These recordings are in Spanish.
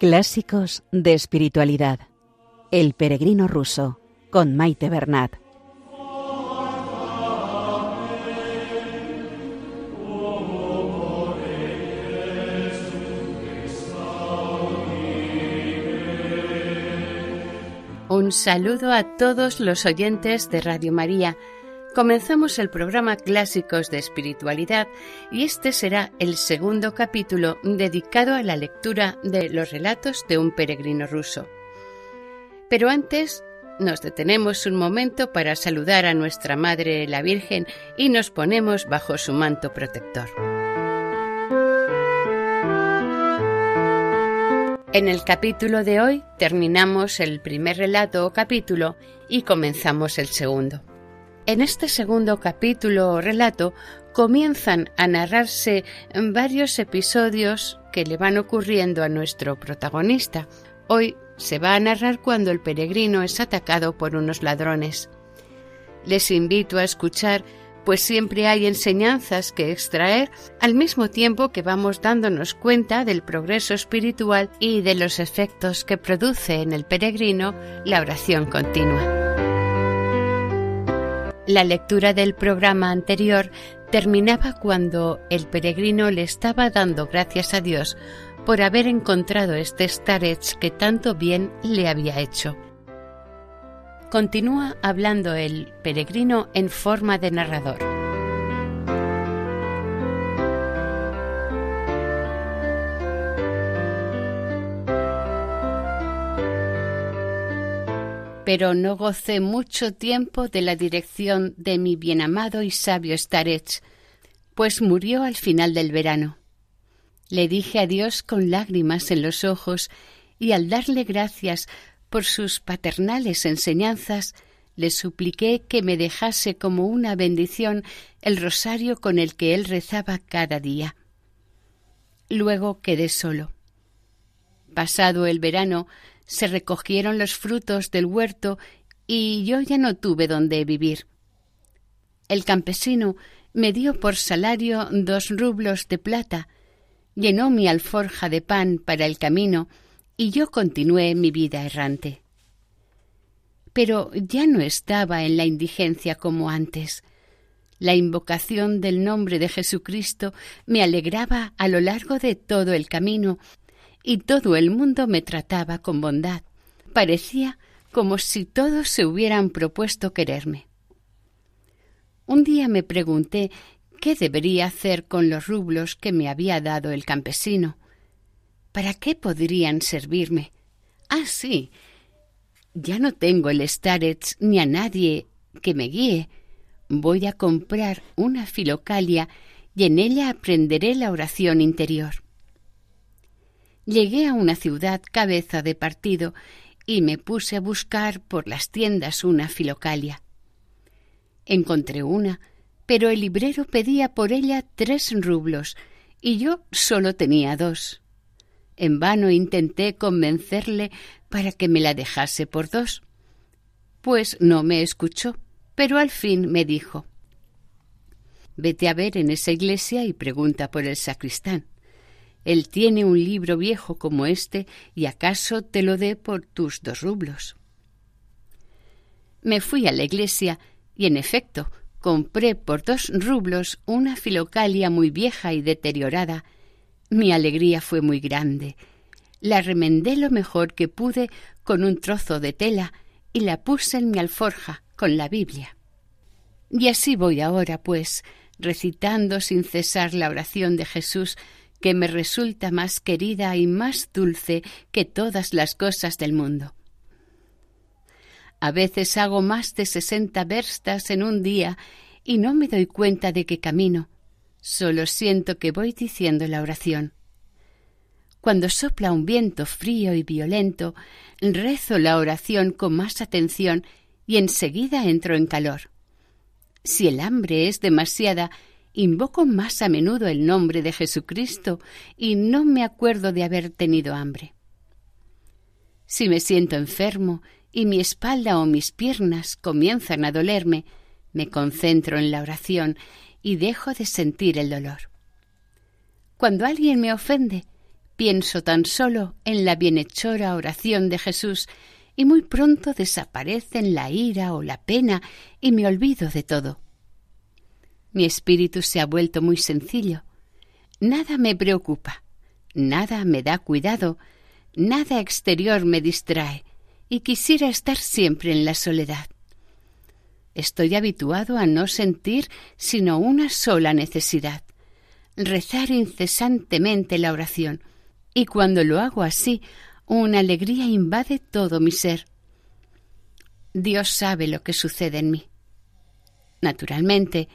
Clásicos de espiritualidad. El peregrino ruso con Maite Bernat. Un saludo a todos los oyentes de Radio María. Comenzamos el programa Clásicos de Espiritualidad y este será el segundo capítulo dedicado a la lectura de los relatos de un peregrino ruso. Pero antes nos detenemos un momento para saludar a nuestra Madre la Virgen y nos ponemos bajo su manto protector. En el capítulo de hoy terminamos el primer relato o capítulo y comenzamos el segundo. En este segundo capítulo o relato comienzan a narrarse varios episodios que le van ocurriendo a nuestro protagonista. Hoy se va a narrar cuando el peregrino es atacado por unos ladrones. Les invito a escuchar, pues siempre hay enseñanzas que extraer al mismo tiempo que vamos dándonos cuenta del progreso espiritual y de los efectos que produce en el peregrino la oración continua. La lectura del programa anterior terminaba cuando el peregrino le estaba dando gracias a Dios por haber encontrado este starets que tanto bien le había hecho. Continúa hablando el peregrino en forma de narrador. Pero no gocé mucho tiempo de la dirección de mi bienamado y sabio Starets, pues murió al final del verano. Le dije a Dios con lágrimas en los ojos y al darle gracias por sus paternales enseñanzas, le supliqué que me dejase como una bendición el rosario con el que él rezaba cada día. Luego quedé solo. Pasado el verano, se recogieron los frutos del huerto y yo ya no tuve donde vivir. El campesino me dio por salario dos rublos de plata, llenó mi alforja de pan para el camino y yo continué mi vida errante. Pero ya no estaba en la indigencia como antes. La invocación del nombre de Jesucristo me alegraba a lo largo de todo el camino y todo el mundo me trataba con bondad. Parecía como si todos se hubieran propuesto quererme. Un día me pregunté qué debería hacer con los rublos que me había dado el campesino. ¿Para qué podrían servirme? Ah, sí. Ya no tengo el starets ni a nadie que me guíe. Voy a comprar una filocalia y en ella aprenderé la oración interior. Llegué a una ciudad cabeza de partido y me puse a buscar por las tiendas una filocalia. Encontré una, pero el librero pedía por ella tres rublos y yo solo tenía dos. En vano intenté convencerle para que me la dejase por dos. Pues no me escuchó, pero al fin me dijo Vete a ver en esa iglesia y pregunta por el sacristán. Él tiene un libro viejo como este y acaso te lo dé por tus dos rublos. Me fui a la iglesia y, en efecto, compré por dos rublos una filocalia muy vieja y deteriorada. Mi alegría fue muy grande. La remendé lo mejor que pude con un trozo de tela y la puse en mi alforja con la Biblia. Y así voy ahora, pues, recitando sin cesar la oración de Jesús que me resulta más querida y más dulce que todas las cosas del mundo. A veces hago más de sesenta verstas en un día y no me doy cuenta de que camino, solo siento que voy diciendo la oración. Cuando sopla un viento frío y violento, rezo la oración con más atención y enseguida entro en calor. Si el hambre es demasiada, invoco más a menudo el nombre de Jesucristo y no me acuerdo de haber tenido hambre. Si me siento enfermo y mi espalda o mis piernas comienzan a dolerme, me concentro en la oración y dejo de sentir el dolor. Cuando alguien me ofende, pienso tan solo en la bienhechora oración de Jesús y muy pronto desaparecen la ira o la pena y me olvido de todo. Mi espíritu se ha vuelto muy sencillo. Nada me preocupa, nada me da cuidado, nada exterior me distrae, y quisiera estar siempre en la soledad. Estoy habituado a no sentir sino una sola necesidad, rezar incesantemente la oración, y cuando lo hago así, una alegría invade todo mi ser. Dios sabe lo que sucede en mí. Naturalmente,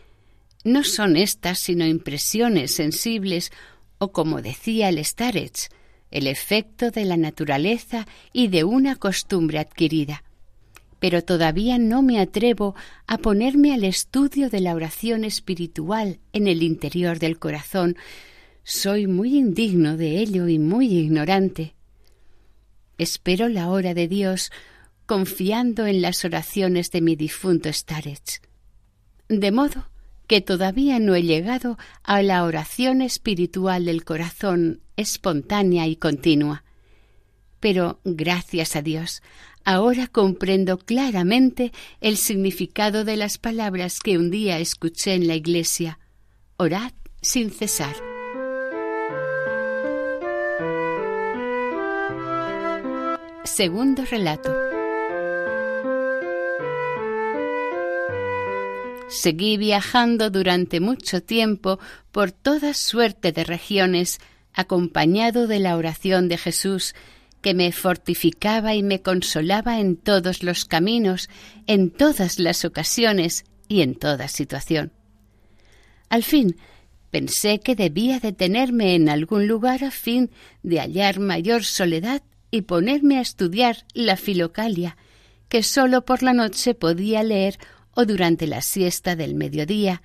no son estas sino impresiones sensibles o, como decía el Starets, el efecto de la naturaleza y de una costumbre adquirida. Pero todavía no me atrevo a ponerme al estudio de la oración espiritual en el interior del corazón. Soy muy indigno de ello y muy ignorante. Espero la hora de Dios confiando en las oraciones de mi difunto Starets. De modo que todavía no he llegado a la oración espiritual del corazón espontánea y continua. Pero, gracias a Dios, ahora comprendo claramente el significado de las palabras que un día escuché en la iglesia. Orad sin cesar. Segundo relato. Seguí viajando durante mucho tiempo por toda suerte de regiones, acompañado de la oración de Jesús, que me fortificaba y me consolaba en todos los caminos, en todas las ocasiones y en toda situación. Al fin, pensé que debía detenerme en algún lugar a fin de hallar mayor soledad y ponerme a estudiar la filocalia, que sólo por la noche podía leer o durante la siesta del mediodía.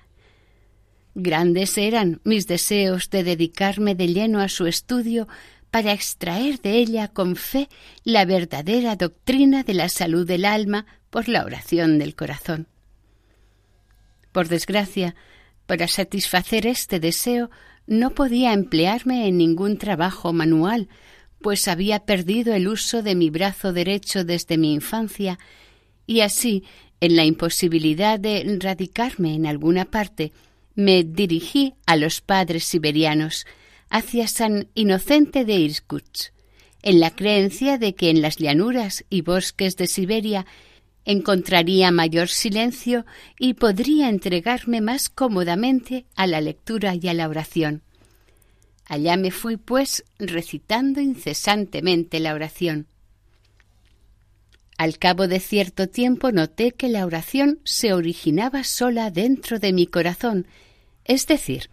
Grandes eran mis deseos de dedicarme de lleno a su estudio para extraer de ella con fe la verdadera doctrina de la salud del alma por la oración del corazón. Por desgracia, para satisfacer este deseo no podía emplearme en ningún trabajo manual, pues había perdido el uso de mi brazo derecho desde mi infancia, y así en la imposibilidad de radicarme en alguna parte, me dirigí a los padres siberianos, hacia San Inocente de Irkutsk, en la creencia de que en las llanuras y bosques de Siberia encontraría mayor silencio y podría entregarme más cómodamente a la lectura y a la oración. Allá me fui, pues, recitando incesantemente la oración. Al cabo de cierto tiempo noté que la oración se originaba sola dentro de mi corazón, es decir,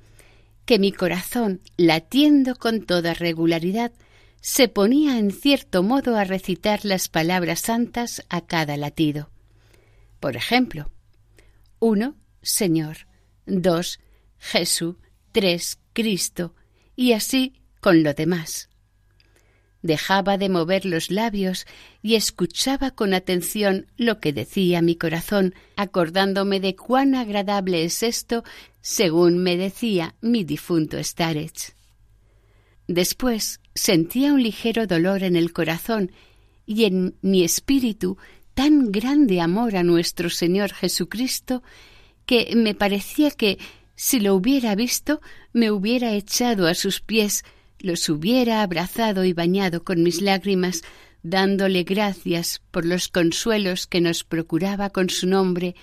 que mi corazón, latiendo con toda regularidad, se ponía en cierto modo a recitar las palabras santas a cada latido. Por ejemplo, uno, Señor, dos, Jesús, tres, Cristo, y así con lo demás. Dejaba de mover los labios y escuchaba con atención lo que decía mi corazón, acordándome de cuán agradable es esto, según me decía mi difunto Starets. Después sentía un ligero dolor en el corazón y en mi espíritu tan grande amor a nuestro Señor Jesucristo que me parecía que, si lo hubiera visto, me hubiera echado a sus pies los hubiera abrazado y bañado con mis lágrimas, dándole gracias por los consuelos que nos procuraba con su nombre,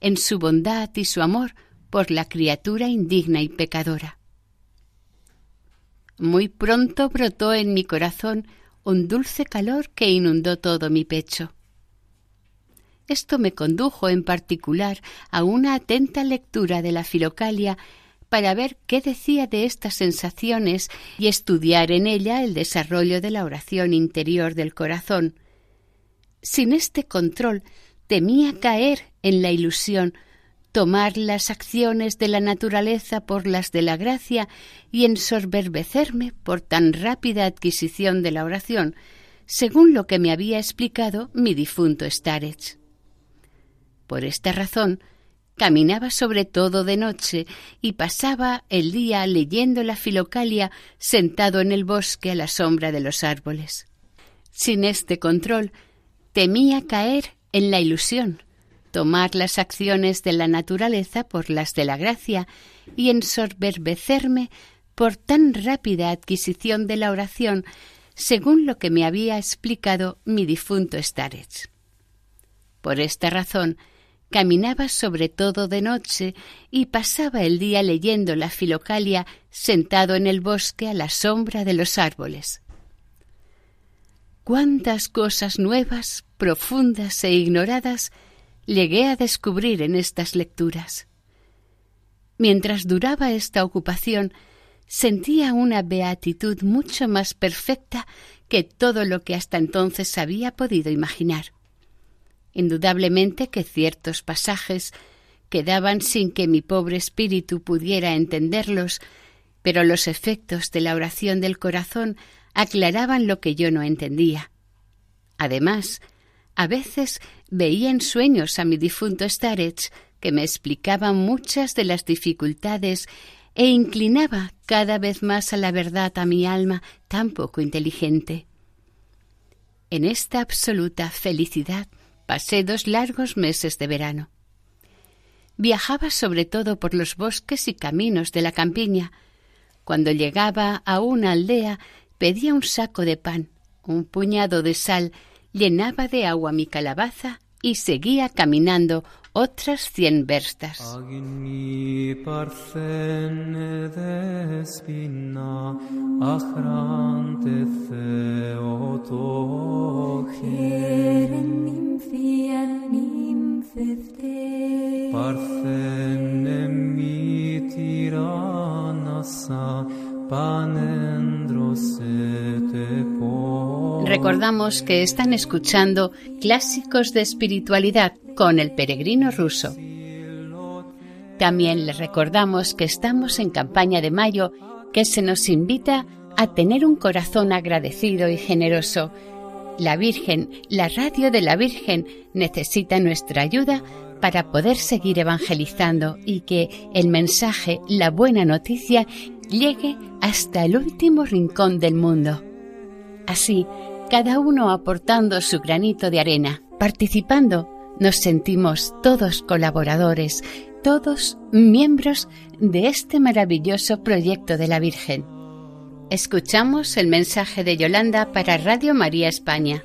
en su bondad y su amor por la criatura indigna y pecadora. Muy pronto brotó en mi corazón un dulce calor que inundó todo mi pecho. Esto me condujo en particular a una atenta lectura de la Filocalia para ver qué decía de estas sensaciones y estudiar en ella el desarrollo de la oración interior del corazón. Sin este control temía caer en la ilusión, tomar las acciones de la naturaleza por las de la gracia y ensorberbecerme por tan rápida adquisición de la oración, según lo que me había explicado mi difunto Starets. Por esta razón, caminaba sobre todo de noche y pasaba el día leyendo la filocalia sentado en el bosque a la sombra de los árboles. Sin este control, temía caer en la ilusión, tomar las acciones de la naturaleza por las de la gracia y ensorberbecerme por tan rápida adquisición de la oración según lo que me había explicado mi difunto Starets. Por esta razón, caminaba sobre todo de noche y pasaba el día leyendo la filocalia sentado en el bosque a la sombra de los árboles. Cuántas cosas nuevas, profundas e ignoradas llegué a descubrir en estas lecturas. Mientras duraba esta ocupación, sentía una beatitud mucho más perfecta que todo lo que hasta entonces había podido imaginar. Indudablemente que ciertos pasajes quedaban sin que mi pobre espíritu pudiera entenderlos, pero los efectos de la oración del corazón aclaraban lo que yo no entendía. Además, a veces veía en sueños a mi difunto Starets que me explicaba muchas de las dificultades e inclinaba cada vez más a la verdad a mi alma tan poco inteligente. En esta absoluta felicidad pasé dos largos meses de verano. Viajaba sobre todo por los bosques y caminos de la campiña. Cuando llegaba a una aldea pedía un saco de pan, un puñado de sal, llenaba de agua mi calabaza y seguía caminando otras cien verstas. Recordamos que están escuchando clásicos de espiritualidad con el peregrino ruso. También les recordamos que estamos en campaña de mayo que se nos invita a tener un corazón agradecido y generoso. La Virgen, la radio de la Virgen, necesita nuestra ayuda para poder seguir evangelizando y que el mensaje, la buena noticia, llegue hasta el último rincón del mundo. Así, cada uno aportando su granito de arena, participando, nos sentimos todos colaboradores, todos miembros de este maravilloso proyecto de la Virgen. Escuchamos el mensaje de Yolanda para Radio María España.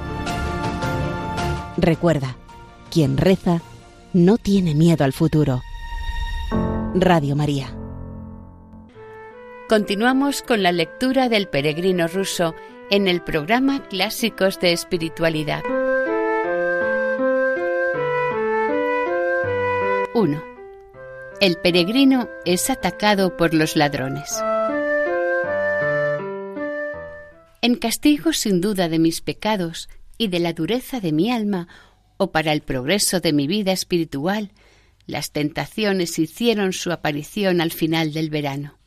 Recuerda, quien reza no tiene miedo al futuro. Radio María. Continuamos con la lectura del peregrino ruso en el programa Clásicos de Espiritualidad. 1. El peregrino es atacado por los ladrones. En castigo sin duda de mis pecados y de la dureza de mi alma, o para el progreso de mi vida espiritual, las tentaciones hicieron su aparición al final del verano.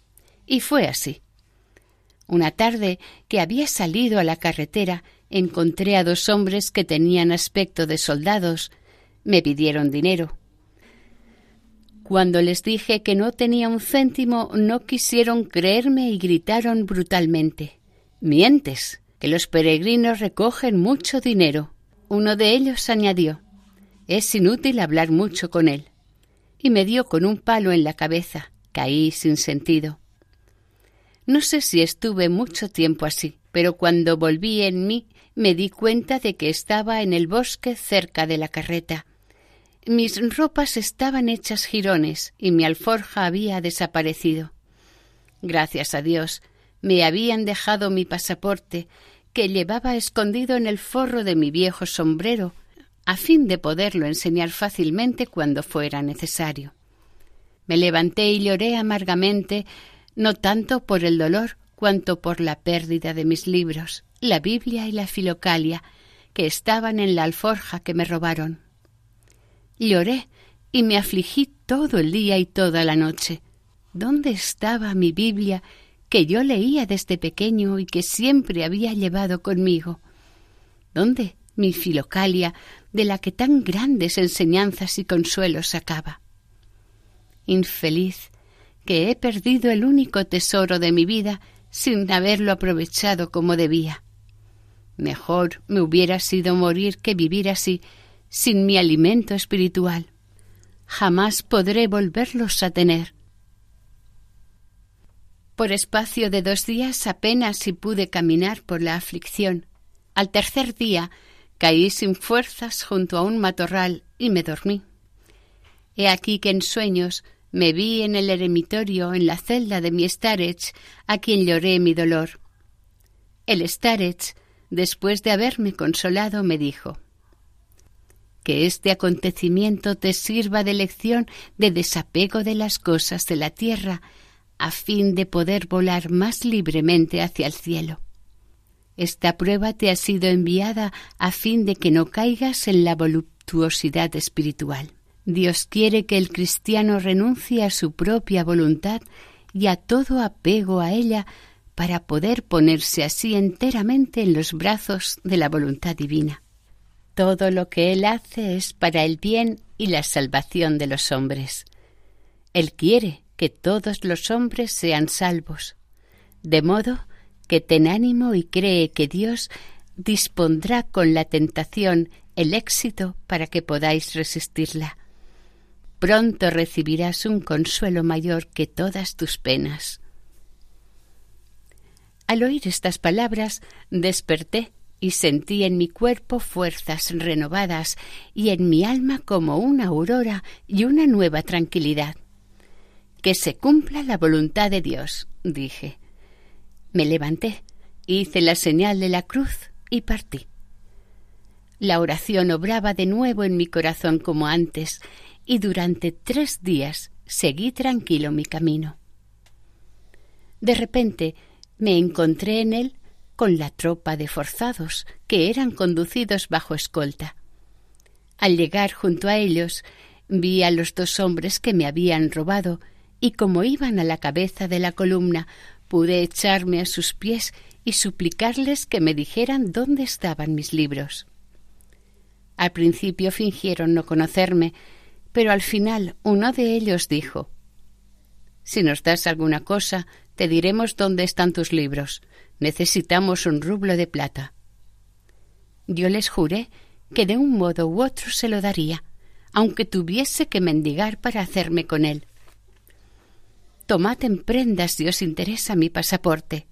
Y fue así. Una tarde que había salido a la carretera encontré a dos hombres que tenían aspecto de soldados. Me pidieron dinero. Cuando les dije que no tenía un céntimo, no quisieron creerme y gritaron brutalmente Mientes, que los peregrinos recogen mucho dinero. Uno de ellos añadió Es inútil hablar mucho con él. Y me dio con un palo en la cabeza. Caí sin sentido. No sé si estuve mucho tiempo así, pero cuando volví en mí me di cuenta de que estaba en el bosque cerca de la carreta. Mis ropas estaban hechas jirones y mi alforja había desaparecido. Gracias a Dios, me habían dejado mi pasaporte, que llevaba escondido en el forro de mi viejo sombrero, a fin de poderlo enseñar fácilmente cuando fuera necesario. Me levanté y lloré amargamente, no tanto por el dolor cuanto por la pérdida de mis libros, la Biblia y la Filocalia, que estaban en la alforja que me robaron. Lloré y me afligí todo el día y toda la noche. ¿Dónde estaba mi Biblia que yo leía desde pequeño y que siempre había llevado conmigo? ¿Dónde mi Filocalia de la que tan grandes enseñanzas y consuelos sacaba? Infeliz, que he perdido el único tesoro de mi vida sin haberlo aprovechado como debía. Mejor me hubiera sido morir que vivir así, sin mi alimento espiritual. Jamás podré volverlos a tener. Por espacio de dos días apenas si pude caminar por la aflicción. Al tercer día caí sin fuerzas junto a un matorral y me dormí. He aquí que en sueños me vi en el eremitorio en la celda de mi Starech, a quien lloré mi dolor. El Starech, después de haberme consolado, me dijo que este acontecimiento te sirva de lección de desapego de las cosas de la tierra, a fin de poder volar más libremente hacia el cielo. Esta prueba te ha sido enviada a fin de que no caigas en la voluptuosidad espiritual. Dios quiere que el cristiano renuncie a su propia voluntad y a todo apego a ella para poder ponerse así enteramente en los brazos de la voluntad divina. Todo lo que Él hace es para el bien y la salvación de los hombres. Él quiere que todos los hombres sean salvos, de modo que ten ánimo y cree que Dios dispondrá con la tentación el éxito para que podáis resistirla pronto recibirás un consuelo mayor que todas tus penas. Al oír estas palabras desperté y sentí en mi cuerpo fuerzas renovadas y en mi alma como una aurora y una nueva tranquilidad. Que se cumpla la voluntad de Dios, dije. Me levanté, hice la señal de la cruz y partí. La oración obraba de nuevo en mi corazón como antes, y durante tres días seguí tranquilo mi camino. De repente me encontré en él con la tropa de forzados que eran conducidos bajo escolta. Al llegar junto a ellos vi a los dos hombres que me habían robado y como iban a la cabeza de la columna pude echarme a sus pies y suplicarles que me dijeran dónde estaban mis libros. Al principio fingieron no conocerme, pero al final uno de ellos dijo Si nos das alguna cosa, te diremos dónde están tus libros. Necesitamos un rublo de plata. Yo les juré que de un modo u otro se lo daría, aunque tuviese que mendigar para hacerme con él. Tomad en prendas si os interesa mi pasaporte.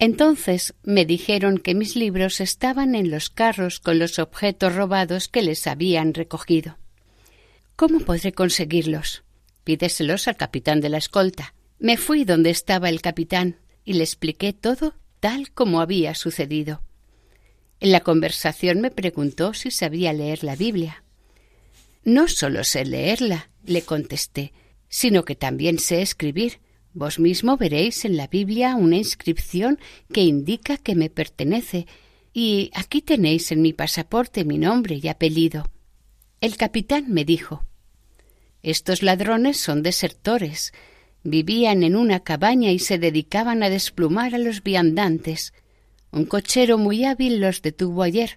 Entonces me dijeron que mis libros estaban en los carros con los objetos robados que les habían recogido. ¿Cómo podré conseguirlos? Pídeselos al capitán de la escolta. Me fui donde estaba el capitán y le expliqué todo tal como había sucedido. En la conversación me preguntó si sabía leer la Biblia. No solo sé leerla, le contesté, sino que también sé escribir. Vos mismo veréis en la Biblia una inscripción que indica que me pertenece, y aquí tenéis en mi pasaporte mi nombre y apellido. El capitán me dijo estos ladrones son desertores. Vivían en una cabaña y se dedicaban a desplumar a los viandantes. Un cochero muy hábil los detuvo ayer,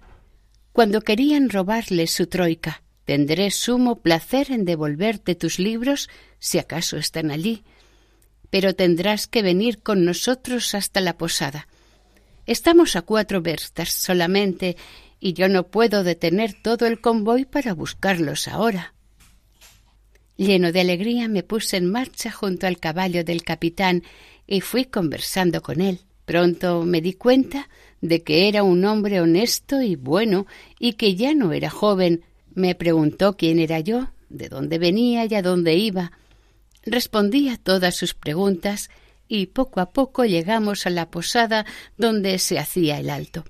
cuando querían robarle su troika. Tendré sumo placer en devolverte tus libros, si acaso están allí, pero tendrás que venir con nosotros hasta la posada. Estamos a cuatro verstas solamente, y yo no puedo detener todo el convoy para buscarlos ahora. Lleno de alegría me puse en marcha junto al caballo del capitán y fui conversando con él. Pronto me di cuenta de que era un hombre honesto y bueno y que ya no era joven. Me preguntó quién era yo, de dónde venía y a dónde iba. Respondí a todas sus preguntas y poco a poco llegamos a la posada donde se hacía el alto.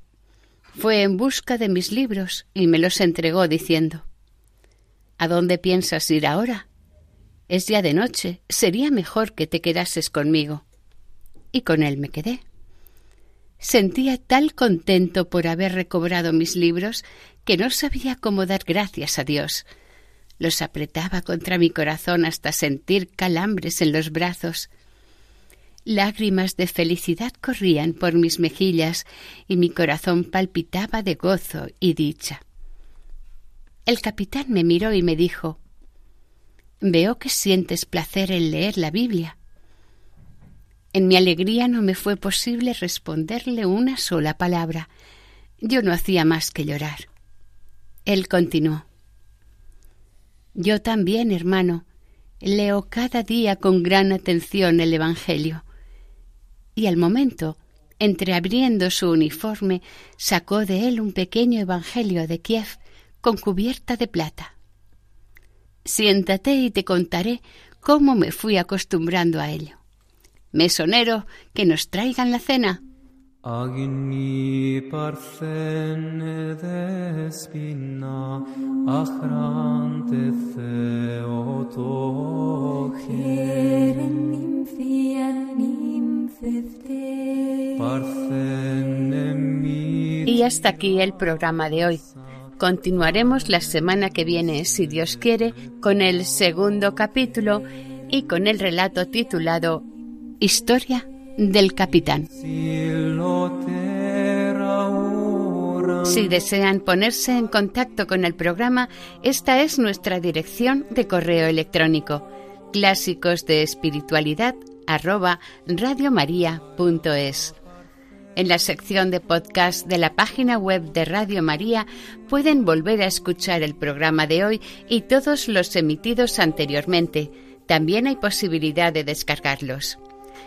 Fue en busca de mis libros y me los entregó diciendo ¿A dónde piensas ir ahora? Es ya de noche, sería mejor que te quedases conmigo. Y con él me quedé. Sentía tal contento por haber recobrado mis libros que no sabía cómo dar gracias a Dios. Los apretaba contra mi corazón hasta sentir calambres en los brazos. Lágrimas de felicidad corrían por mis mejillas y mi corazón palpitaba de gozo y dicha. El capitán me miró y me dijo Veo que sientes placer en leer la Biblia. En mi alegría no me fue posible responderle una sola palabra. Yo no hacía más que llorar. Él continuó. Yo también, hermano, leo cada día con gran atención el Evangelio. Y al momento, entreabriendo su uniforme, sacó de él un pequeño Evangelio de Kiev con cubierta de plata. Siéntate y te contaré cómo me fui acostumbrando a ello. Mesonero, que nos traigan la cena. Y hasta aquí el programa de hoy. Continuaremos la semana que viene, si Dios quiere, con el segundo capítulo y con el relato titulado Historia del Capitán. Si desean ponerse en contacto con el programa, esta es nuestra dirección de correo electrónico clásicos de espiritualidad. En la sección de podcast de la página web de Radio María pueden volver a escuchar el programa de hoy y todos los emitidos anteriormente. También hay posibilidad de descargarlos.